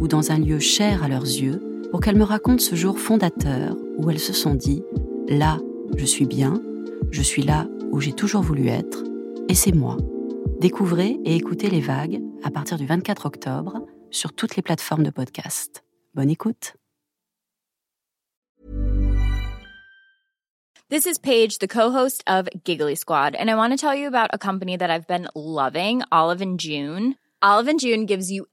ou dans un lieu cher à leurs yeux pour qu'elles me racontent ce jour fondateur où elles se sont dit ⁇ Là, je suis bien, je suis là où j'ai toujours voulu être, et c'est moi. Découvrez et écoutez les vagues à partir du 24 octobre sur toutes les plateformes de podcast. Bonne écoute. This is Paige, the co-host of Giggly Squad, and I want to tell you about a company that I've been loving, Olive and June. Olive and June gives you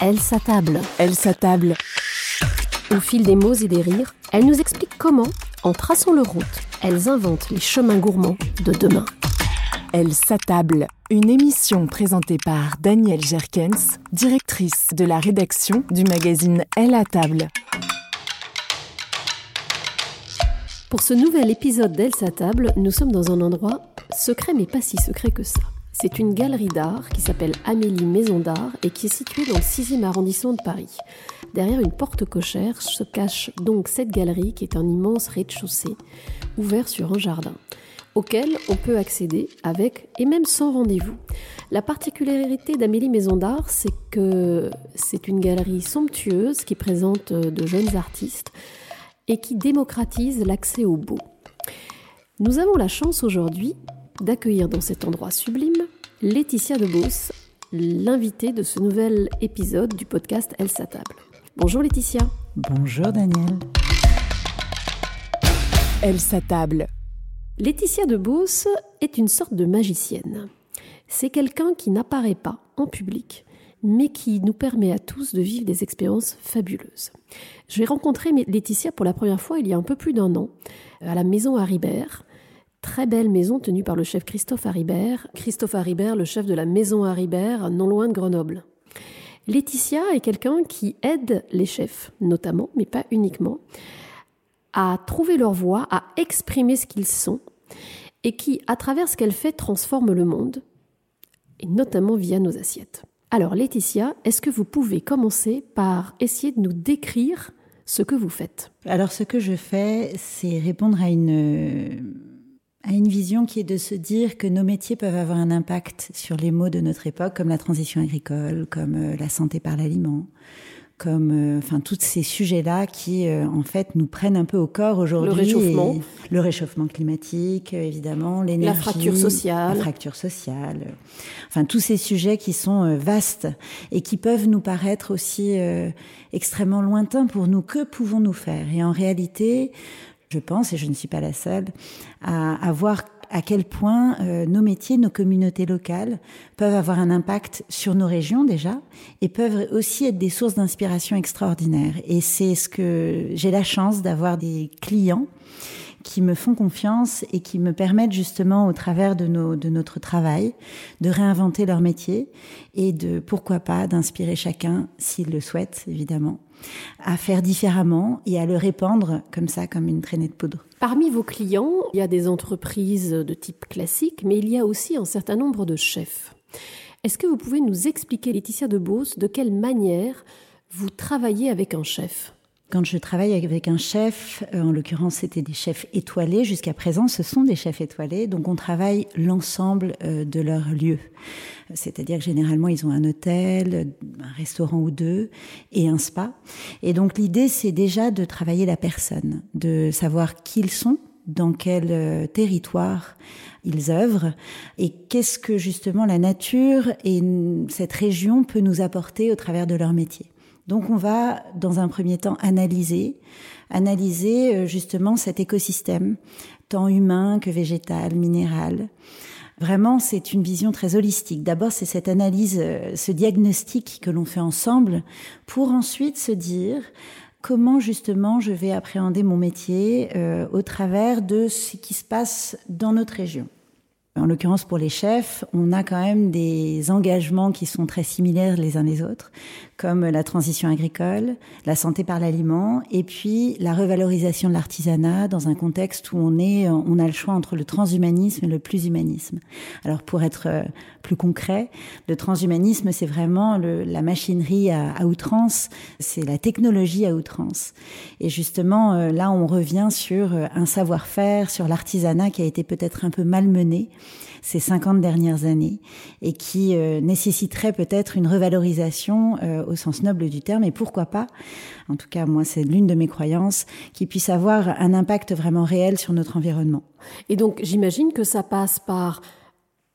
Elles s'attablent. Elle s'attable. Au fil des mots et des rires, elles nous expliquent comment, en traçant leur route, elles inventent les chemins gourmands de demain. Elle s'attable. Une émission présentée par Danielle Jerkens, directrice de la rédaction du magazine Elle à table. Pour ce nouvel épisode d'Elle s'attable, nous sommes dans un endroit secret mais pas si secret que ça. C'est une galerie d'art qui s'appelle Amélie Maison d'Art et qui est située dans le 6e arrondissement de Paris. Derrière une porte cochère se cache donc cette galerie qui est un immense rez-de-chaussée ouvert sur un jardin auquel on peut accéder avec et même sans rendez-vous. La particularité d'Amélie Maison d'Art, c'est que c'est une galerie somptueuse qui présente de jeunes artistes et qui démocratise l'accès au beau. Nous avons la chance aujourd'hui d'accueillir dans cet endroit sublime Laetitia de Beauce, l'invitée de ce nouvel épisode du podcast Elle s'attable. Bonjour Laetitia. Bonjour Daniel. Elle s'attable. Laetitia de Beauce est une sorte de magicienne. C'est quelqu'un qui n'apparaît pas en public, mais qui nous permet à tous de vivre des expériences fabuleuses. Je vais rencontrer Laetitia pour la première fois il y a un peu plus d'un an, à la maison Haribert, très belle maison tenue par le chef Christophe Haribert. Christophe Haribert, le chef de la maison Haribert, non loin de Grenoble. Laetitia est quelqu'un qui aide les chefs, notamment, mais pas uniquement, à trouver leur voix, à exprimer ce qu'ils sont, et qui, à travers ce qu'elle fait, transforme le monde, et notamment via nos assiettes. Alors Laetitia, est-ce que vous pouvez commencer par essayer de nous décrire ce que vous faites? Alors ce que je fais, c'est répondre à une, à une vision qui est de se dire que nos métiers peuvent avoir un impact sur les maux de notre époque, comme la transition agricole, comme euh, la santé par l'aliment, comme euh, enfin tous ces sujets-là qui euh, en fait nous prennent un peu au corps aujourd'hui. Le réchauffement. Le réchauffement climatique, évidemment, l'énergie, La fracture sociale. la fracture sociale. euh, Enfin tous ces sujets qui sont vastes et qui peuvent nous paraître aussi extrêmement lointains pour nous. Que pouvons-nous faire? Et en réalité, je pense, et je ne suis pas la seule, à, à voir à quel point euh, nos métiers, nos communautés locales peuvent avoir un impact sur nos régions déjà et peuvent aussi être des sources d'inspiration extraordinaires. Et c'est ce que j'ai la chance d'avoir des clients qui me font confiance et qui me permettent justement au travers de, nos, de notre travail de réinventer leur métier et de pourquoi pas d'inspirer chacun s'il le souhaite évidemment à faire différemment et à le répandre comme ça, comme une traînée de poudre. Parmi vos clients, il y a des entreprises de type classique, mais il y a aussi un certain nombre de chefs. Est-ce que vous pouvez nous expliquer, Laetitia de Beauce, de quelle manière vous travaillez avec un chef? Quand je travaille avec un chef, euh, en l'occurrence c'était des chefs étoilés, jusqu'à présent ce sont des chefs étoilés, donc on travaille l'ensemble euh, de leur lieu. C'est-à-dire que généralement ils ont un hôtel, un restaurant ou deux et un spa. Et donc l'idée c'est déjà de travailler la personne, de savoir qui ils sont, dans quel euh, territoire ils œuvrent et qu'est-ce que justement la nature et cette région peut nous apporter au travers de leur métier. Donc on va, dans un premier temps, analyser, analyser euh, justement cet écosystème, tant humain que végétal, minéral. Vraiment, c'est une vision très holistique. D'abord, c'est cette analyse, euh, ce diagnostic que l'on fait ensemble pour ensuite se dire comment justement je vais appréhender mon métier euh, au travers de ce qui se passe dans notre région. En l'occurrence, pour les chefs, on a quand même des engagements qui sont très similaires les uns les autres, comme la transition agricole, la santé par l'aliment, et puis la revalorisation de l'artisanat dans un contexte où on est, on a le choix entre le transhumanisme et le plus humanisme. Alors, pour être euh, plus concret, le transhumanisme, c'est vraiment le, la machinerie à, à outrance, c'est la technologie à outrance. Et justement, euh, là, on revient sur euh, un savoir-faire, sur l'artisanat qui a été peut-être un peu malmené ces 50 dernières années et qui euh, nécessiterait peut-être une revalorisation euh, au sens noble du terme et pourquoi pas, en tout cas moi c'est l'une de mes croyances, qui puisse avoir un impact vraiment réel sur notre environnement. Et donc j'imagine que ça passe par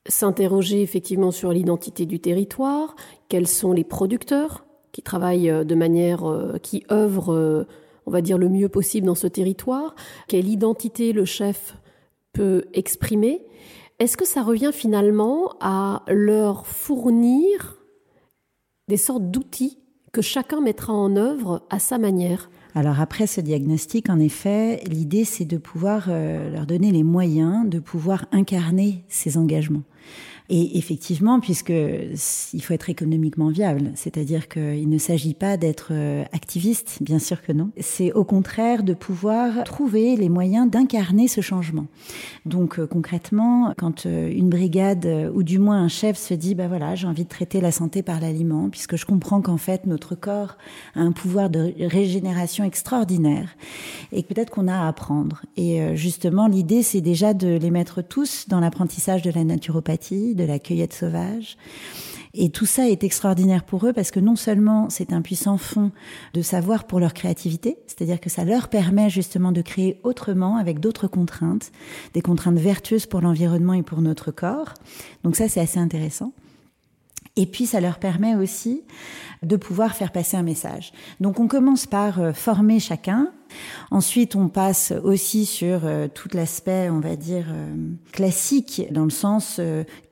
s'interroger effectivement sur l'identité du territoire, quels sont les producteurs qui travaillent euh, de manière, qui œuvrent, on va dire, le mieux possible dans ce territoire, quelle identité le chef peut exprimer, est-ce que ça revient finalement à leur fournir des sortes d'outils que chacun mettra en œuvre à sa manière? Alors après ce diagnostic, en effet, l'idée c'est de pouvoir euh, leur donner les moyens de pouvoir incarner ces engagements. Et effectivement, puisque il faut être économiquement viable, c'est-à-dire qu'il ne s'agit pas d'être euh, activiste, bien sûr que non. C'est au contraire de pouvoir trouver les moyens d'incarner ce changement. Donc euh, concrètement, quand euh, une brigade ou du moins un chef se dit, bah voilà, j'ai envie de traiter la santé par l'aliment, puisque je comprends qu'en fait notre corps a un pouvoir de régénération extraordinaire et peut-être qu'on a à apprendre. Et justement, l'idée c'est déjà de les mettre tous dans l'apprentissage de la naturopathie de la cueillette sauvage. Et tout ça est extraordinaire pour eux parce que non seulement c'est un puissant fond de savoir pour leur créativité, c'est-à-dire que ça leur permet justement de créer autrement avec d'autres contraintes, des contraintes vertueuses pour l'environnement et pour notre corps. Donc ça c'est assez intéressant. Et puis ça leur permet aussi de pouvoir faire passer un message. Donc on commence par euh, former chacun. Ensuite, on passe aussi sur euh, tout l'aspect, on va dire, euh, classique, dans le sens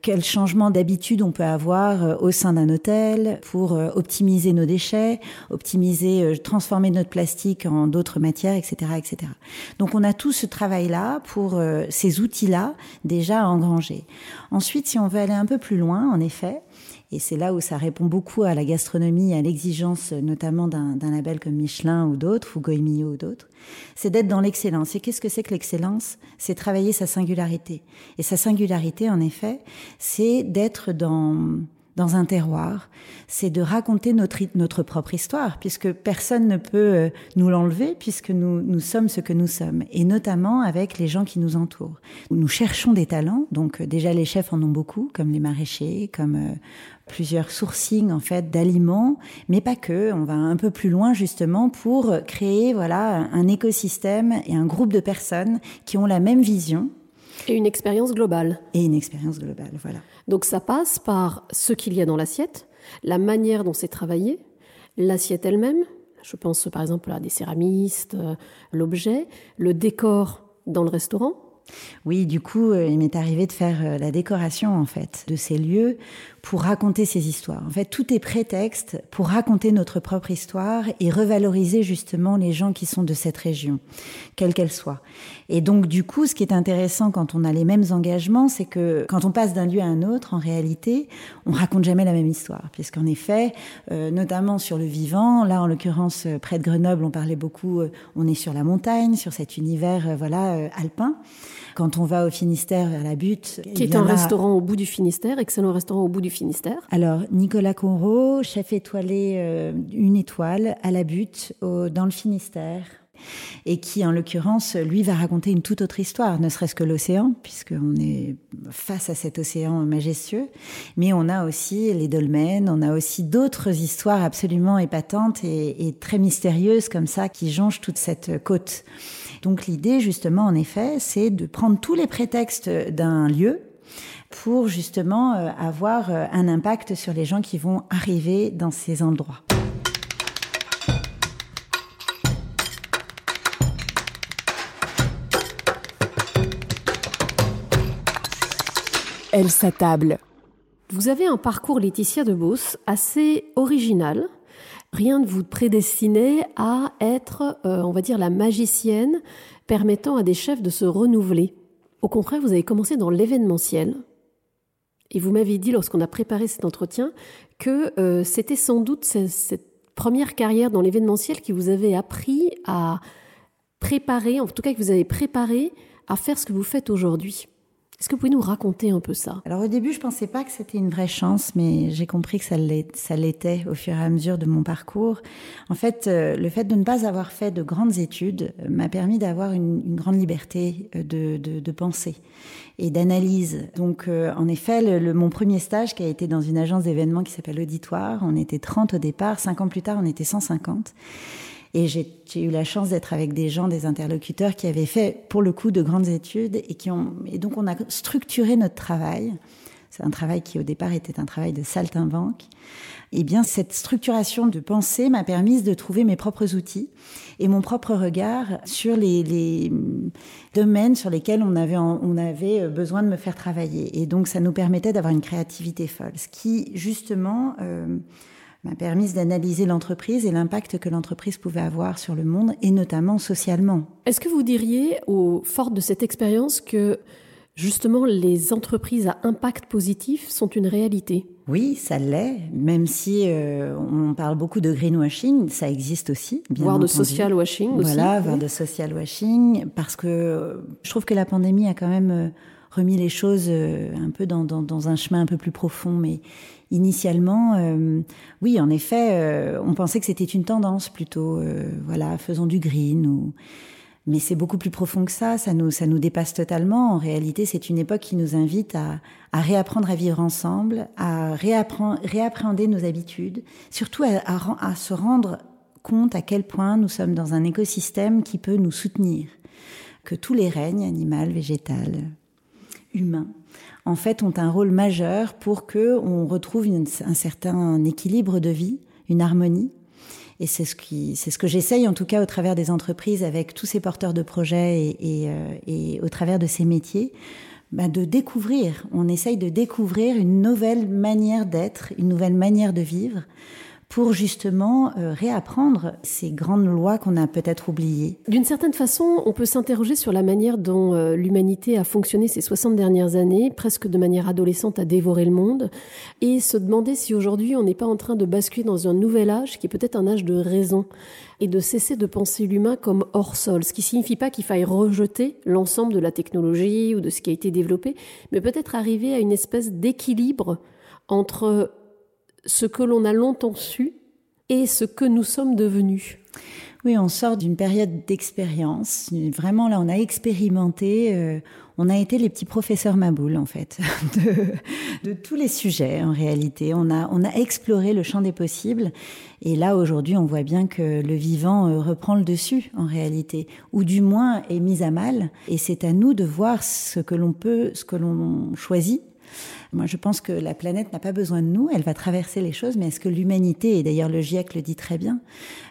quel changement d'habitude on peut avoir au sein d'un hôtel pour optimiser nos déchets, optimiser, transformer notre plastique en d'autres matières, etc., etc. Donc on a tout ce travail-là pour ces outils-là déjà engrangés. Ensuite, si on veut aller un peu plus loin, en effet, et c'est là où ça répond beaucoup à la gastronomie, à l'exigence notamment d'un label comme Michelin ou d'autres, ou Goemio ou d'autres. C'est d'être dans l'excellence. Et qu'est-ce que c'est que l'excellence? C'est travailler sa singularité. Et sa singularité, en effet, c'est d'être dans dans un terroir, c'est de raconter notre, notre propre histoire, puisque personne ne peut euh, nous l'enlever, puisque nous, nous sommes ce que nous sommes, et notamment avec les gens qui nous entourent. Nous cherchons des talents, donc euh, déjà les chefs en ont beaucoup, comme les maraîchers, comme euh, plusieurs sourcings en fait d'aliments, mais pas que. On va un peu plus loin justement pour créer voilà un écosystème et un groupe de personnes qui ont la même vision et une expérience globale. Et une expérience globale, voilà. Donc ça passe par ce qu'il y a dans l'assiette, la manière dont c'est travaillé, l'assiette elle-même, Je pense par exemple à des céramistes, euh, l'objet, le décor dans le restaurant. Oui, du coup, euh, il m'est arrivé de faire euh, la décoration en fait de ces lieux pour raconter ces histoires. En fait, tout est prétexte pour raconter notre propre histoire et revaloriser justement les gens qui sont de cette région, quelle qu'elle soit. Et donc, du coup, ce qui est intéressant quand on a les mêmes engagements, c'est que quand on passe d'un lieu à un autre, en réalité, on raconte jamais la même histoire, puisqu'en effet, euh, notamment sur le vivant, là en l'occurrence euh, près de Grenoble, on parlait beaucoup, euh, on est sur la montagne, sur cet univers, voilà, alpin. Quand on va au Finistère vers la butte, qui est un restaurant au bout du Finistère, excellent restaurant au bout du Finistère. Alors Nicolas Conro, chef étoilé, une étoile à la butte, dans le Finistère et qui, en l'occurrence, lui va raconter une toute autre histoire, ne serait-ce que l'océan, puisqu'on est face à cet océan majestueux, mais on a aussi les dolmens, on a aussi d'autres histoires absolument épatantes et, et très mystérieuses comme ça qui jonchent toute cette côte. Donc l'idée, justement, en effet, c'est de prendre tous les prétextes d'un lieu pour justement euh, avoir euh, un impact sur les gens qui vont arriver dans ces endroits. Elle s'attable. Vous avez un parcours, Laetitia de Beauce, assez original. Rien ne vous prédestinait à être, euh, on va dire, la magicienne permettant à des chefs de se renouveler. Au contraire, vous avez commencé dans l'événementiel. Et vous m'avez dit, lorsqu'on a préparé cet entretien, que euh, c'était sans doute cette, cette première carrière dans l'événementiel qui vous avait appris à préparer, en tout cas que vous avez préparé à faire ce que vous faites aujourd'hui. Est-ce que vous pouvez nous raconter un peu ça? Alors au début, je pensais pas que c'était une vraie chance, mais j'ai compris que ça l'était au fur et à mesure de mon parcours. En fait, euh, le fait de ne pas avoir fait de grandes études euh, m'a permis d'avoir une, grande liberté euh, de, de, de pensée et d'analyse. Donc, en effet, le, mon premier stage qui a été dans une agence d'événements qui s'appelle Auditoire, on était 30 au départ, cinq ans plus tard, on était 150. Et j'ai eu la chance d'être avec des gens, des interlocuteurs qui avaient fait, pour le coup, de grandes études et qui ont, et donc on a structuré notre travail. C'est un travail qui, au départ, était un travail de saltimbanque. Eh bien, cette structuration de pensée m'a permis de trouver mes propres outils et mon propre regard sur les, les domaines sur lesquels on avait, on avait besoin de me faire travailler. Et donc, ça nous permettait d'avoir une créativité folle. Ce qui, justement, euh, m'a permis d'analyser l'entreprise et l'impact que l'entreprise pouvait avoir sur le monde et notamment socialement. Est-ce que vous diriez, au fort de cette expérience, que justement les entreprises à impact positif sont une réalité? Oui, ça l'est, même si euh, on parle beaucoup de greenwashing, ça existe aussi. Bien voire de social washing aussi. Voilà, voire de social washing, parce que je trouve que la pandémie a quand même euh, remis les choses euh, un peu dans, dans, dans un chemin un peu plus profond, mais initialement, euh, oui, en effet, euh, on pensait que c'était une tendance plutôt, euh, voilà, faisons du green ou. Mais c'est beaucoup plus profond que ça, ça nous, ça nous dépasse totalement. En réalité, c'est une époque qui nous invite à, à réapprendre à vivre ensemble, à réappréhender nos habitudes, surtout à, à, à se rendre compte à quel point nous sommes dans un écosystème qui peut nous soutenir, que tous les règnes, animal, végétal, humain, en fait, ont un rôle majeur pour que on retrouve un certain équilibre de vie, une harmonie. Et c'est ce qui, c'est ce que j'essaye en tout cas au travers des entreprises avec tous ces porteurs de projets et, et, euh, et au travers de ces métiers, bah de découvrir. On essaye de découvrir une nouvelle manière d'être, une nouvelle manière de vivre pour justement euh, réapprendre ces grandes lois qu'on a peut-être oubliées. D'une certaine façon, on peut s'interroger sur la manière dont euh, l'humanité a fonctionné ces 60 dernières années, presque de manière adolescente à dévorer le monde, et se demander si aujourd'hui on n'est pas en train de basculer dans un nouvel âge qui est peut-être un âge de raison, et de cesser de penser l'humain comme hors sol, ce qui signifie pas qu'il faille rejeter l'ensemble de la technologie ou de ce qui a été développé, mais peut-être arriver à une espèce d'équilibre entre ce que l'on a longtemps su et ce que nous sommes devenus. Oui, on sort d'une période d'expérience. Vraiment, là, on a expérimenté. Euh, on a été les petits professeurs Maboul, en fait, de, tous les sujets, en réalité. On a, on a exploré le champ des possibles. Et là, aujourd'hui, on voit bien que le vivant euh, reprend le dessus, en réalité, ou du moins est mis à mal. Et c'est à nous de voir ce que l'on peut, ce que l'on choisit Moi, je pense que la planète n'a pas besoin de nous, elle va traverser les choses, mais est-ce que l'humanité, et d'ailleurs le GIEC le dit très bien,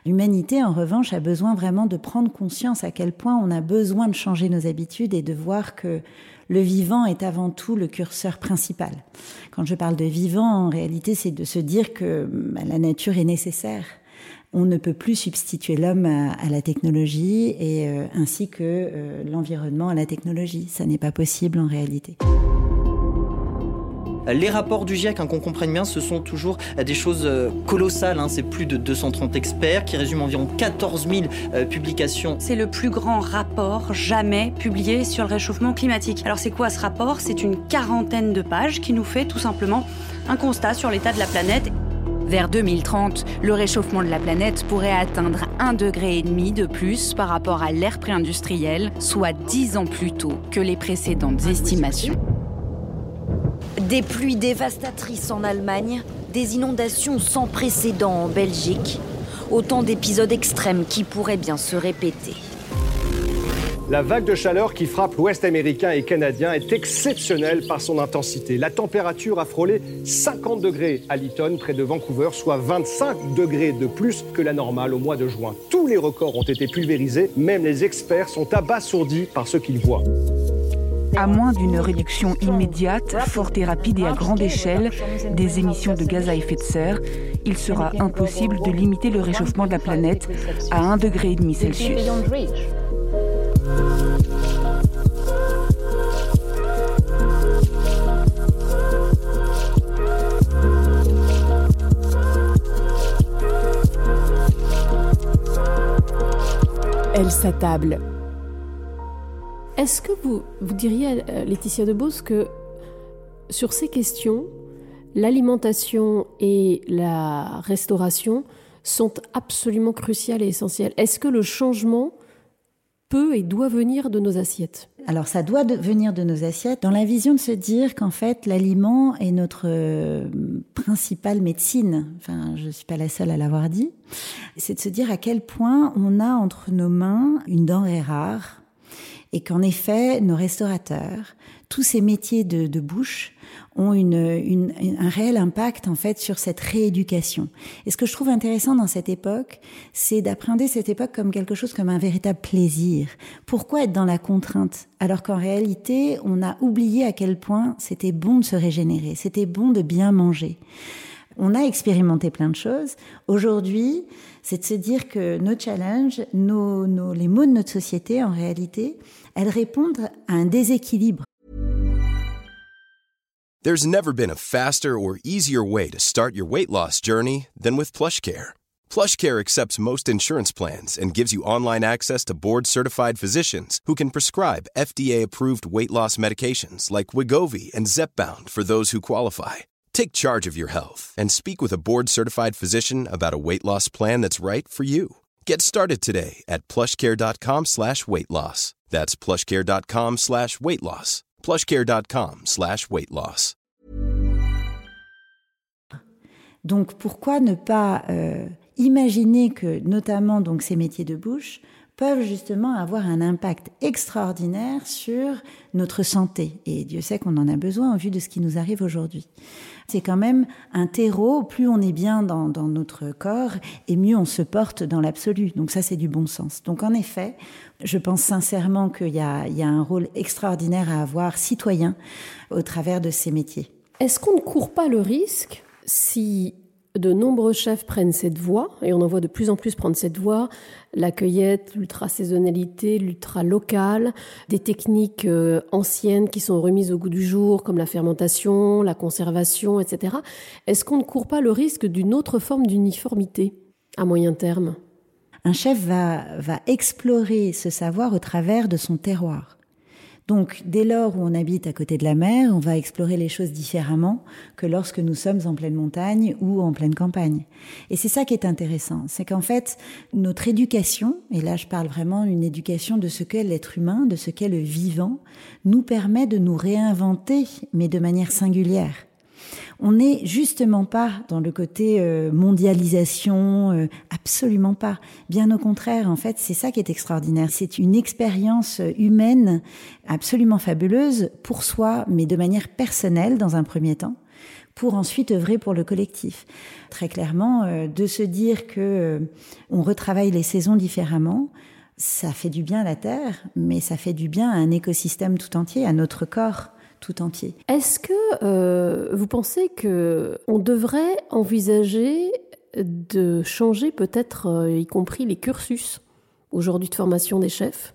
l'humanité, en revanche, a besoin vraiment de prendre conscience à quel point on a besoin de changer nos habitudes et de voir que le vivant est avant tout le curseur principal. Quand je parle de vivant, en réalité, c'est de se dire que bah, la nature est nécessaire. On ne peut plus substituer l'homme à, la technologie et euh, ainsi que euh, l'environnement à la technologie. Ça n'est pas possible en réalité. Les rapports du GIEC, hein, qu'on comprenne bien, ce sont toujours des choses euh, colossales. Hein. C'est plus de 230 experts qui résument environ 14 000 euh, publications. C'est le plus grand rapport jamais publié sur le réchauffement climatique. Alors c'est quoi ce rapport? C'est une quarantaine de pages qui nous fait tout simplement un constat sur l'état de la planète. Vers 2030, le réchauffement de la planète pourrait atteindre 1,5 degré de plus par rapport à l'ère pré-industrielle, soit 10 ans plus tôt que les précédentes estimations. Des pluies dévastatrices en Allemagne, des inondations sans précédent en Belgique, autant d'épisodes extrêmes qui pourraient bien se répéter. La vague de chaleur qui frappe l'Ouest américain et canadien est exceptionnelle par son intensité. La température a frôlé 50 degrés à Lytton, près de Vancouver, soit 25 degrés de plus que la normale au mois de juin. Tous les records ont été pulvérisés, même les experts sont abasourdis par ce qu'ils voient. À moins d'une réduction immédiate, forte et rapide et à grande échelle des émissions de gaz à effet de serre, il sera impossible de limiter le réchauffement de la planète à 1,5 degré Celsius. Elle s'attable est-ce que vous, vous diriez, euh, Laetitia Debos, que sur ces questions, l'alimentation et la restauration sont absolument cruciales et essentielles? Est-ce que le changement peut et doit venir de nos assiettes? Alors ça doit venir de nos assiettes dans la vision de se dire qu'en fait l'aliment est notre euh, principale médecine. Enfin, je ne suis pas la seule à l'avoir dit. C'est de se dire à quel point on a entre nos mains une denrée rare et qu'en effet, nos restaurateurs, tous ces métiers de, bouche ont une, un réel impact en fait sur cette rééducation. Et ce que je trouve intéressant dans cette époque, c'est d'appréhender cette époque comme quelque chose comme un véritable plaisir. Pourquoi être dans la contrainte alors qu'en réalité, on a oublié à quel point c'était bon de se régénérer, c'était bon de bien manger. On a expérimenté plein de choses. Aujourd'hui, c'est de se dire que nos challenges, nos, nos, les mots de notre société, en réalité, elles répondent à un déséquilibre. There's never been a faster or easier way to start your weight loss journey than with PlushCare. PlushCare accepts most insurance plans and gives you online access to board-certified physicians who can prescribe FDA-approved weight loss medications like Wigovi and Zepbound for those who qualify. Take charge of your health and speak with a board certified physician about a weight loss plan that's right for you. Get started today at plushcare.com slash weight loss. That's plushcare.com slash weight loss. Plushcare.com slash weight loss. Donc pourquoi ne pas euh, imaginer que notamment donc ces métiers de bouche peuvent justement avoir un impact extraordinaire sur notre santé. Et Dieu sait qu'on en a besoin au vu de ce qui nous arrive aujourd'hui. C'est quand même un terreau, plus on est bien dans, notre corps, et mieux on se porte dans l'absolu. Donc ça, c'est du bon sens. Donc en effet, je pense sincèrement qu'il y a, il y a un rôle extraordinaire à avoir citoyen au travers de ces métiers. Est-ce qu'on ne court pas le risque si de nombreux chefs prennent cette voie, et on en voit de plus en plus prendre cette voie, la cueillette, l'ultra-saisonnalité, l'ultra-local, des techniques euh, anciennes qui sont remises au goût du jour, comme la fermentation, la conservation, etc. Est-ce qu'on ne court pas le risque d'une autre forme d'uniformité à moyen terme? Un chef va, va explorer ce savoir au travers de son terroir. Donc, dès lors où on habite à côté de la mer, on va explorer les choses différemment que lorsque nous sommes en pleine montagne ou en pleine campagne. Et c'est ça qui est intéressant, c'est qu'en fait, notre éducation, et là je parle vraiment d'une éducation de ce qu'est l'être humain, de ce qu'est le vivant, nous permet de nous réinventer, mais de manière singulière. On n'est justement pas dans le côté euh, mondialisation, euh, absolument pas. Bien au contraire, en fait, c'est ça qui est extraordinaire. C'est une expérience humaine absolument fabuleuse pour soi, mais de manière personnelle dans un premier temps pour ensuite œuvrer pour le collectif. Très clairement, euh, de se dire que on retravaille les saisons différemment, ça fait du bien à la Terre, mais ça fait du bien à un écosystème tout entier, à notre corps tout entier. Est-ce que euh, vous pensez que on devrait envisager de changer peut-être, euh, y compris les cursus aujourd'hui de formation des chefs,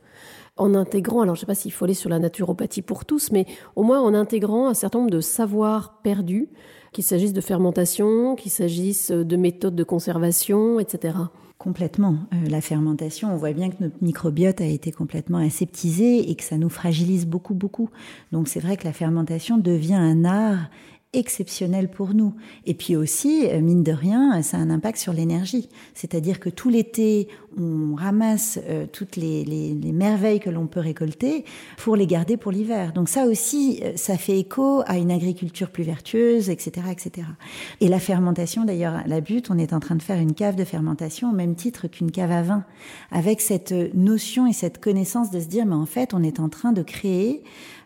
en intégrant, alors je ne sais pas s'il faut aller sur la naturopathie pour tous, mais au moins en intégrant un certain nombre de savoirs perdus, qu'il s'agisse de fermentation, qu'il s'agisse de méthodes de conservation, etc. Complètement. Euh, la fermentation, on voit bien que notre microbiote a été complètement aseptisé et que ça nous fragilise beaucoup, beaucoup. Donc c'est vrai que la fermentation devient un art exceptionnel pour nous. Et puis aussi, euh, mine de rien, ça a un impact sur l'énergie. C'est-à-dire que tout l'été, on ramasse euh, toutes les, les, les, merveilles que l'on peut récolter pour les garder pour l'hiver. Donc ça aussi, euh, ça fait écho à une agriculture plus vertueuse, etc., etc. Et la fermentation, d'ailleurs, la butte, on est en train de faire une cave de fermentation au même titre qu'une cave à vin, avec cette notion et cette connaissance de se dire, mais en fait, on est en train de créer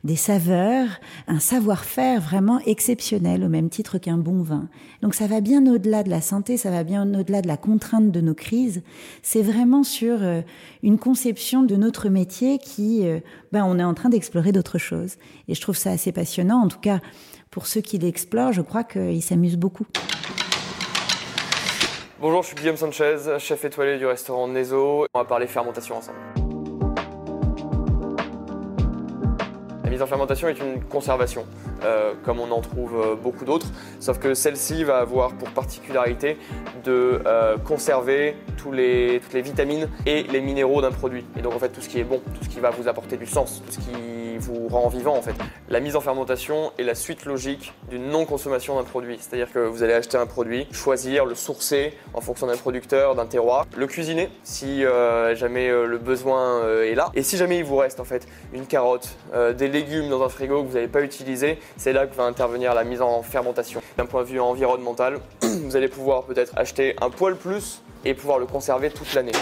des saveurs, un savoir-faire vraiment exceptionnel au même titre qu'un bon vin. Donc ça va bien au-delà de la santé, ça va bien au-delà de la contrainte de nos crises. C'est vraiment sur euh, une conception de notre métier qui, euh, ben, on est en train d'explorer d'autres choses. Et je trouve ça assez passionnant. En tout cas, pour ceux qui l'explorent, je crois qu'ils s'amusent beaucoup. Bonjour, je suis Guillaume Sanchez, chef étoilé du restaurant Nezo. On va parler fermentation ensemble. Mise en fermentation est une conservation, euh, comme on en trouve euh, beaucoup d'autres, sauf que celle-ci va avoir pour particularité de euh, conserver tous les, toutes les vitamines et les minéraux d'un produit. Et donc en fait tout ce qui est bon, tout ce qui va vous apporter du sens, tout ce qui vous rend vivant en fait. La mise en fermentation est la suite logique d'une non-consommation d'un produit. C'est-à-dire que vous allez acheter un produit, choisir, le sourcer en fonction d'un producteur, d'un terroir, le cuisiner si jamais le besoin est là. Et si jamais il vous reste en fait une carotte, des légumes dans un frigo que vous n'avez pas utilisé, c'est là que va intervenir la mise en fermentation. D'un point de vue environnemental, vous allez pouvoir peut-être acheter un poil plus et pouvoir le conserver toute l'année.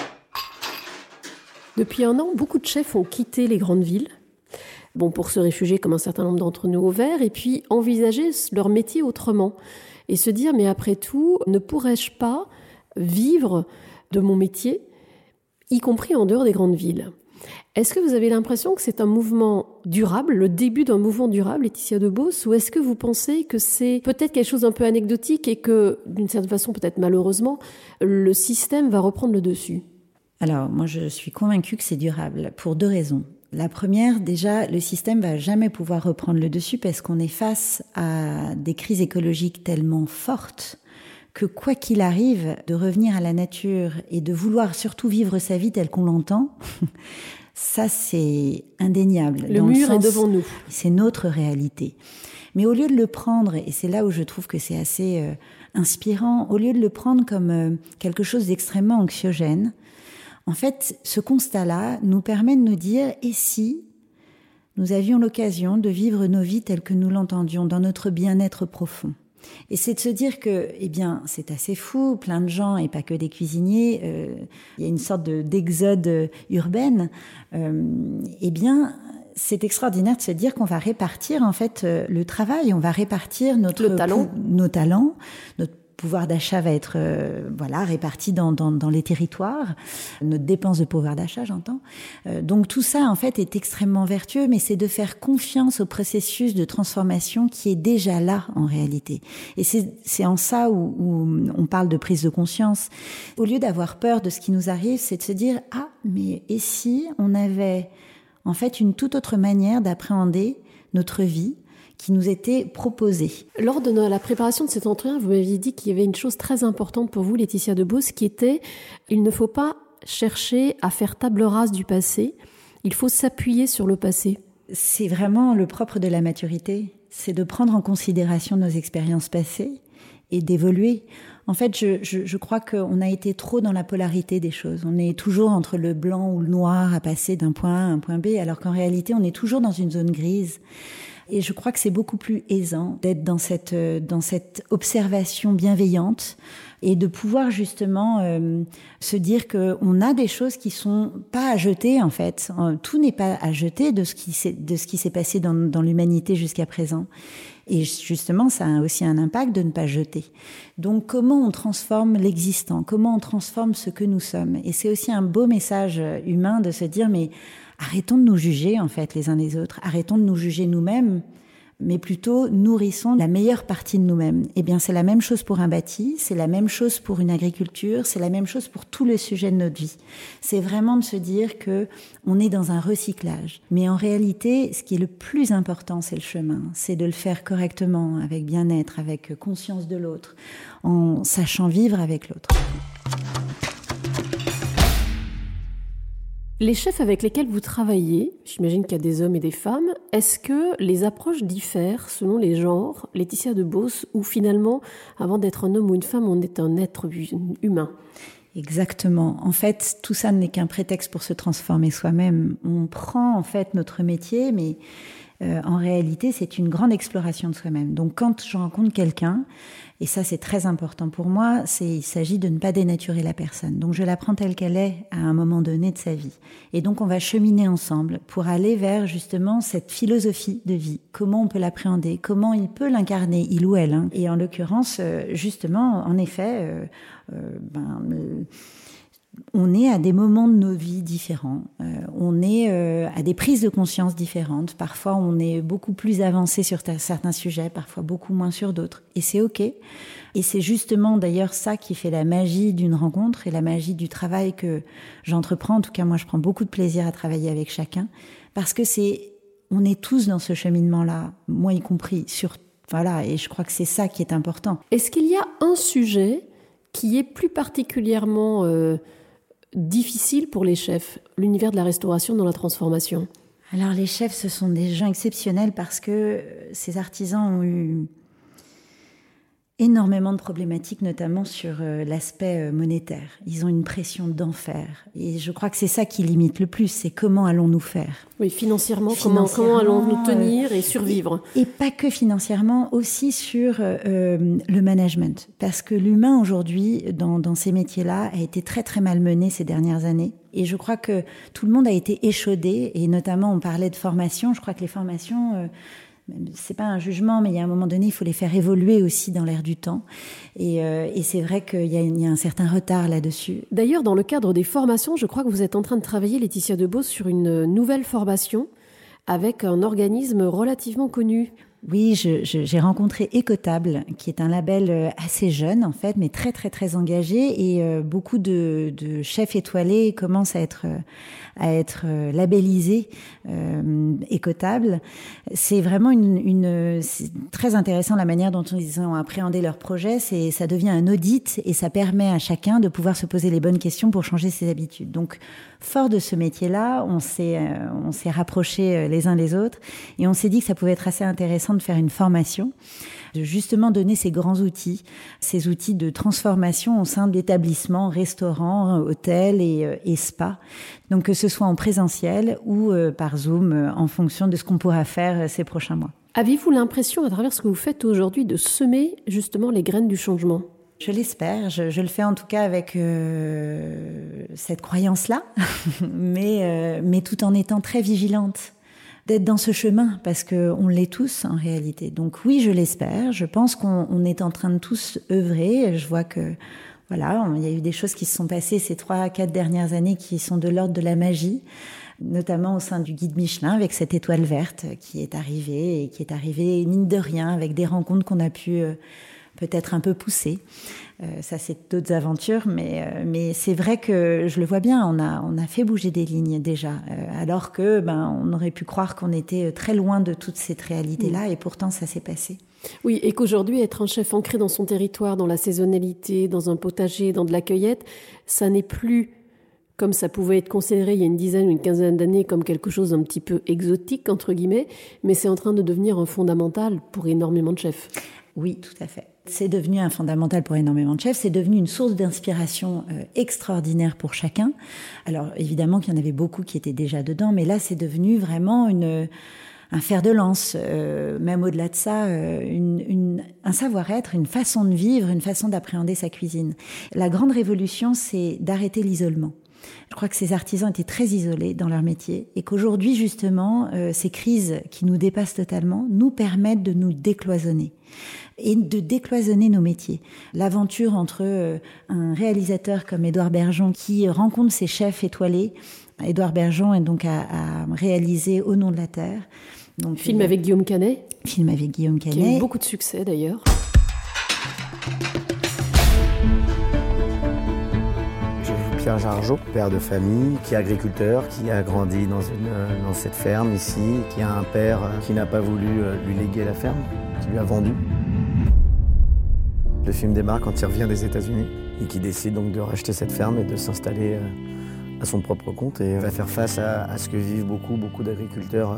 Depuis un an, beaucoup de chefs ont quitté les grandes villes bon, pour se réfugier comme un certain nombre d'entre nous au vert, et puis envisager leur métier autrement. Et se dire, mais après tout, ne pourrais-je pas vivre de mon métier, y compris en dehors des grandes villes? Est-ce que vous avez l'impression que c'est un mouvement durable, le début d'un mouvement durable, Laetitia Debos, ou est-ce que vous pensez que c'est peut-être quelque chose d'un peu anecdotique et que, d'une certaine façon, peut-être malheureusement, le système va reprendre le dessus? Alors, moi, je suis convaincue que c'est durable pour deux raisons. La première, déjà, le système va jamais pouvoir reprendre le dessus parce qu'on est face à des crises écologiques tellement fortes que quoi qu'il arrive, de revenir à la nature et de vouloir surtout vivre sa vie telle qu'on l'entend, ça c'est indéniable. Le mur est devant nous. C'est notre réalité. Mais au lieu de le prendre, et c'est là où je trouve que c'est assez euh, inspirant, au lieu de le prendre comme euh, quelque chose d'extrêmement anxiogène, en fait, ce constat-là nous permet de nous dire, et si nous avions l'occasion de vivre nos vies telles que nous l'entendions, dans notre bien-être profond? Et c'est de se dire que, eh bien, c'est assez fou, plein de gens, et pas que des cuisiniers, euh, il y a une sorte d'exode urbaine. Euh, eh bien, c'est extraordinaire de se dire qu'on va répartir en fait euh, le travail, on va répartir notre talent. nos talents, notre pouvoir d'achat va être euh, voilà réparti dans, dans, dans, les territoires, notre dépense de pouvoir d'achat, j'entends. Euh, donc tout ça en fait est extrêmement vertueux, mais c'est de faire confiance au processus de transformation qui est déjà là en réalité. Et c'est en ça où, où, on parle de prise de conscience. Au lieu d'avoir peur de ce qui nous arrive, c'est de se dire ah mais et si on avait en fait une toute autre manière d'appréhender notre vie? Qui nous était proposé. Lors de la préparation de cet entretien, vous m'aviez dit qu'il y avait une chose très importante pour vous, Laetitia Debos, qui était il ne faut pas chercher à faire table rase du passé, il faut s'appuyer sur le passé. C'est vraiment le propre de la maturité, c'est de prendre en considération nos expériences passées et d'évoluer. En fait, je, je, je crois qu'on a été trop dans la polarité des choses. On est toujours entre le blanc ou le noir à passer d'un point A à un point B, alors qu'en réalité, on est toujours dans une zone grise. Et je crois que c'est beaucoup plus aisant d'être dans cette, euh, dans cette observation bienveillante et de pouvoir justement euh, se dire que on a des choses qui sont pas à jeter en fait. Euh, tout n'est pas à jeter de ce qui s'est de ce qui s'est passé dans, dans l'humanité jusqu'à présent. Et justement, ça a aussi un impact de ne pas jeter. Donc, comment on transforme l'existant? Comment on transforme ce que nous sommes? Et c'est aussi un beau message humain de se dire mais arrêtons de nous juger en fait les uns les autres. Arrêtons de nous juger nous-mêmes mais plutôt nourrissons la meilleure partie de nous-mêmes. Eh bien, c'est la même chose pour un bâti, c'est la même chose pour une agriculture, c'est la même chose pour tous les sujets de notre vie. C'est vraiment de se dire que on est dans un recyclage. Mais en réalité, ce qui est le plus important, c'est le chemin. C'est de le faire correctement, avec bien-être, avec conscience de l'autre, en sachant vivre avec l'autre. Les chefs avec lesquels vous travaillez, j'imagine qu'il y a des hommes et des femmes, est-ce que les approches diffèrent selon les genres, Laetitia de Beauce, ou finalement, avant d'être un homme ou une femme, on est un être humain? Exactement. En fait, tout ça n'est qu'un prétexte pour se transformer soi-même. On prend en fait notre métier, mais euh, en réalité, c'est une grande exploration de soi-même. Donc, quand je rencontre quelqu'un, et ça c'est très important pour moi, il s'agit de ne pas dénaturer la personne. Donc, je la prends telle qu'elle est à un moment donné de sa vie. Et donc, on va cheminer ensemble pour aller vers justement cette philosophie de vie. Comment on peut l'appréhender? Comment il peut l'incarner, il ou elle hein? Et en l'occurrence, euh, justement, en effet, euh, ben, on est à des moments de nos vies différents, euh, on est euh, à des prises de conscience différentes. Parfois, on est beaucoup plus avancé sur certains sujets, parfois beaucoup moins sur d'autres. Et c'est OK. Et c'est justement d'ailleurs ça qui fait la magie d'une rencontre et la magie du travail que j'entreprends. En tout cas, moi, je prends beaucoup de plaisir à travailler avec chacun parce que c'est, on est tous dans ce cheminement-là, moi y compris, sur, voilà, et je crois que c'est ça qui est important. Est-ce qu'il y a un sujet qui est plus particulièrement euh, difficile pour les chefs, l'univers de la restauration dans la transformation. Alors les chefs, ce sont des gens exceptionnels parce que ces artisans ont eu énormément de problématiques, notamment sur euh, l'aspect euh, monétaire. Ils ont une pression d'enfer. Et je crois que c'est ça qui limite le plus, c'est comment allons-nous faire? Oui, financièrement, comment, comment allons-nous tenir et survivre? Et pas que financièrement, aussi sur euh, le management. Parce que l'humain aujourd'hui, dans, dans ces métiers-là, a été très très mal mené ces dernières années. Et je crois que tout le monde a été échaudé, et notamment on parlait de formation. Je crois que les formations c'est pas un jugement, mais il y a un moment donné, il faut les faire évoluer aussi dans l'air du temps. Et, euh, c'est vrai qu'il y, a un certain retard là-dessus. D'ailleurs, dans le cadre des formations, je crois que vous êtes en train de travailler, Laetitia Debos, sur une nouvelle formation avec un organisme relativement connu. Oui, j'ai rencontré Ecotable, qui est un label euh, assez jeune en fait, mais très très très engagé et euh, beaucoup de, de, chefs étoilés commencent à être à être labellisés euh, Ecotable. C'est vraiment une, une très intéressant la manière dont ils ont appréhendé leur projet. C'est ça devient un audit et ça permet à chacun de pouvoir se poser les bonnes questions pour changer ses habitudes. Donc fort de ce métier-là, on s'est on s'est rapprochés les uns les autres et on s'est dit que ça pouvait être assez intéressant de faire une formation, de justement donner ces grands outils, ces outils de transformation au sein d'établissements, restaurants, hôtels et, euh, et spas. Donc que ce soit en présentiel ou euh, par Zoom, euh, en fonction de ce qu'on pourra faire ces prochains mois. Avez-vous l'impression, à travers ce que vous faites aujourd'hui, de semer justement les graines du changement? Je l'espère, je, le fais en tout cas avec cette croyance-là, mais, mais tout en étant très vigilante d'être dans ce chemin parce que on l'est tous en réalité. Donc oui, je l'espère. Je pense qu'on est en train de tous œuvrer. Je vois que voilà, il y a eu des choses qui se sont passées ces trois, quatre dernières années qui sont de l'ordre de la magie, notamment au sein du guide Michelin avec cette étoile verte qui est arrivée et qui est arrivée mine de rien avec des rencontres qu'on a pu euh, peut-être un peu pousser. Euh, ça, c'est d'autres aventures, mais, euh, mais c'est vrai que je le vois bien, on a, on a fait bouger des lignes déjà, euh, alors que ben, on aurait pu croire qu'on était très loin de toute cette réalité-là, et pourtant ça s'est passé. Oui, et qu'aujourd'hui, être un chef ancré dans son territoire, dans la saisonnalité, dans un potager, dans de la cueillette, ça n'est plus comme ça pouvait être considéré il y a une dizaine ou une quinzaine d'années comme quelque chose d'un petit peu exotique, entre guillemets, mais c'est en train de devenir un fondamental pour énormément de chefs. Oui, tout à fait. C'est devenu un fondamental pour énormément de chefs. C'est devenu une source d'inspiration euh, extraordinaire pour chacun. Alors évidemment qu'il y en avait beaucoup qui étaient déjà dedans, mais là c'est devenu vraiment une un fer de lance, euh, même au-delà de ça, euh, une, un savoir-être, une façon de vivre, une façon d'appréhender sa cuisine. La grande révolution, c'est d'arrêter l'isolement. Je crois que ces artisans étaient très isolés dans leur métier et qu'aujourd'hui, justement, euh, ces crises qui nous dépassent totalement nous permettent de nous décloisonner et de décloisonner nos métiers. L'aventure entre un réalisateur comme Édouard Bergeon qui rencontre ses chefs étoilés, Édouard Bergeon est donc à, à réaliser Au nom de la terre, donc, film avec Guillaume Canet. Film avec Guillaume Canet. Qui a eu beaucoup de succès d'ailleurs. Pierre Jargeau, père de famille, qui est agriculteur, qui a grandi dans, dans cette ferme ici, qui a un père qui n'a pas voulu euh, lui léguer la ferme, qui lui a vendu. Le film démarre quand il revient des États-Unis et qui décide donc de racheter cette ferme et de s'installer euh, à son propre compte et va faire face à, à ce que vivent beaucoup, beaucoup d'agriculteurs euh,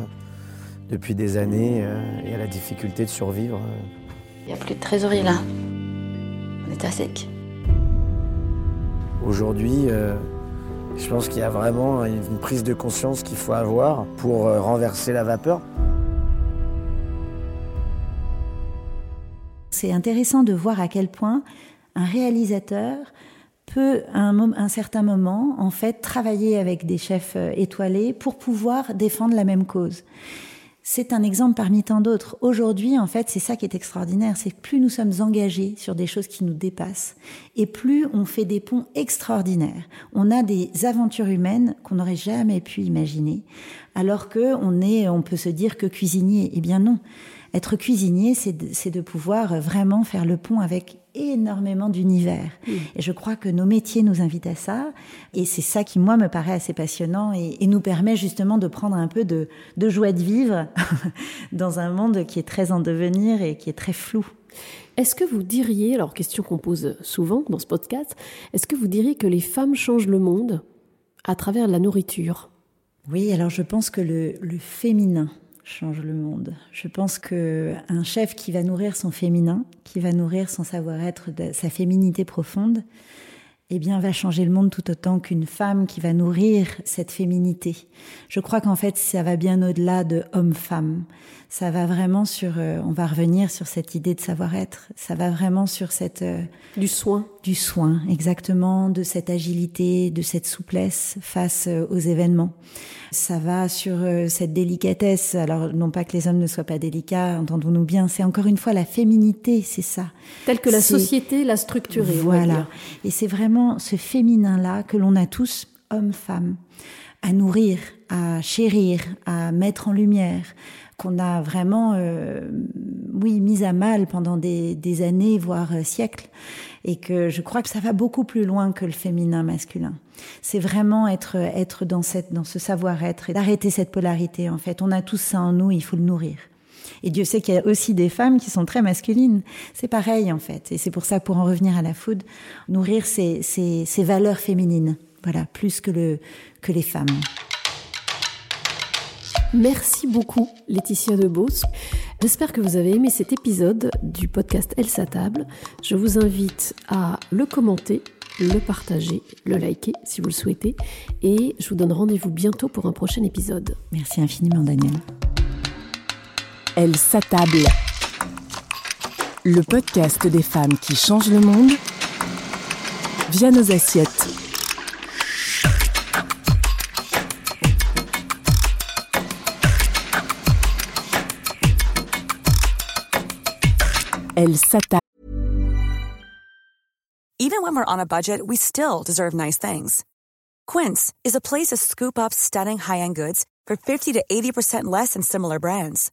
depuis des années euh, et à la difficulté de survivre. Il n'y a plus de trésorerie là. On est à sec. Aujourd'hui, euh, je pense qu'il y a vraiment une prise de conscience qu'il faut avoir pour euh, renverser la vapeur. C'est intéressant de voir à quel point un réalisateur peut, à un, un, certain moment, en fait, travailler avec des chefs étoilés pour pouvoir défendre la même cause c'est un exemple parmi tant d'autres. Aujourd'hui, en fait, c'est ça qui est extraordinaire, c'est plus nous sommes engagés sur des choses qui nous dépassent, et plus on fait des ponts extraordinaires. On a des aventures humaines qu'on n'aurait jamais pu imaginer, alors que on est, on peut se dire que cuisinier. Eh bien non. Être cuisinier, c'est de, pouvoir vraiment faire le pont avec énormément d'univers. Mmh. Et je crois que nos métiers nous invitent à ça. Et c'est ça qui, moi, me paraît assez passionnant et, et nous permet justement de prendre un peu de, de joie de vivre dans un monde qui est très en devenir et qui est très flou. Est-ce que vous diriez, alors question qu'on pose souvent dans ce podcast, est-ce que vous diriez que les femmes changent le monde à travers la nourriture? Oui, alors je pense que le, le féminin change le monde. Je pense que un chef qui va nourrir son féminin, qui va nourrir son savoir-être, sa féminité profonde, eh bien, va changer le monde tout autant qu'une femme qui va nourrir cette féminité. Je crois qu'en fait, ça va bien au-delà de homme-femme. Ça va vraiment sur, euh, on va revenir sur cette idée de savoir-être. Ça va vraiment sur cette euh, du soin, du soin, exactement, de cette agilité, de cette souplesse face euh, aux événements. Ça va sur cette délicatesse. Alors, non pas que les hommes ne soient pas délicats, entendons-nous bien. C'est encore une fois la féminité, c'est ça. Telle que la société l'a structurée. Voilà. Et c'est vraiment ce féminin-là que l'on a tous, hommes, femmes, à nourrir, à chérir, à mettre en lumière, qu'on a vraiment, euh, oui, mis à mal pendant des, années, voire euh, siècles, et que je crois que ça va beaucoup plus loin que le féminin masculin. C'est vraiment être être dans cette dans ce savoir-être et d'arrêter cette polarité. En fait, on a tous ça en nous, il faut le nourrir. Et Dieu sait qu'il y a aussi des femmes qui sont très masculines. C'est pareil en fait. Et c'est pour ça, pour en revenir à la food, nourrir ces, ces, ces valeurs féminines. Voilà, plus que le que les femmes. Merci beaucoup, Laetitia Debos. J'espère que vous avez aimé cet épisode du podcast Elle table. Je vous invite à le commenter, le partager, le liker si vous le souhaitez. Et je vous donne rendez-vous bientôt pour un prochain épisode. Merci infiniment, Daniel. Elle s'attable. Le podcast des femmes qui changent le monde via nos assiettes. Elle s'attaque. Even when we're on a budget, we still deserve nice things. Quince is a place to scoop up stunning high-end goods for 50 to 80% less than similar brands.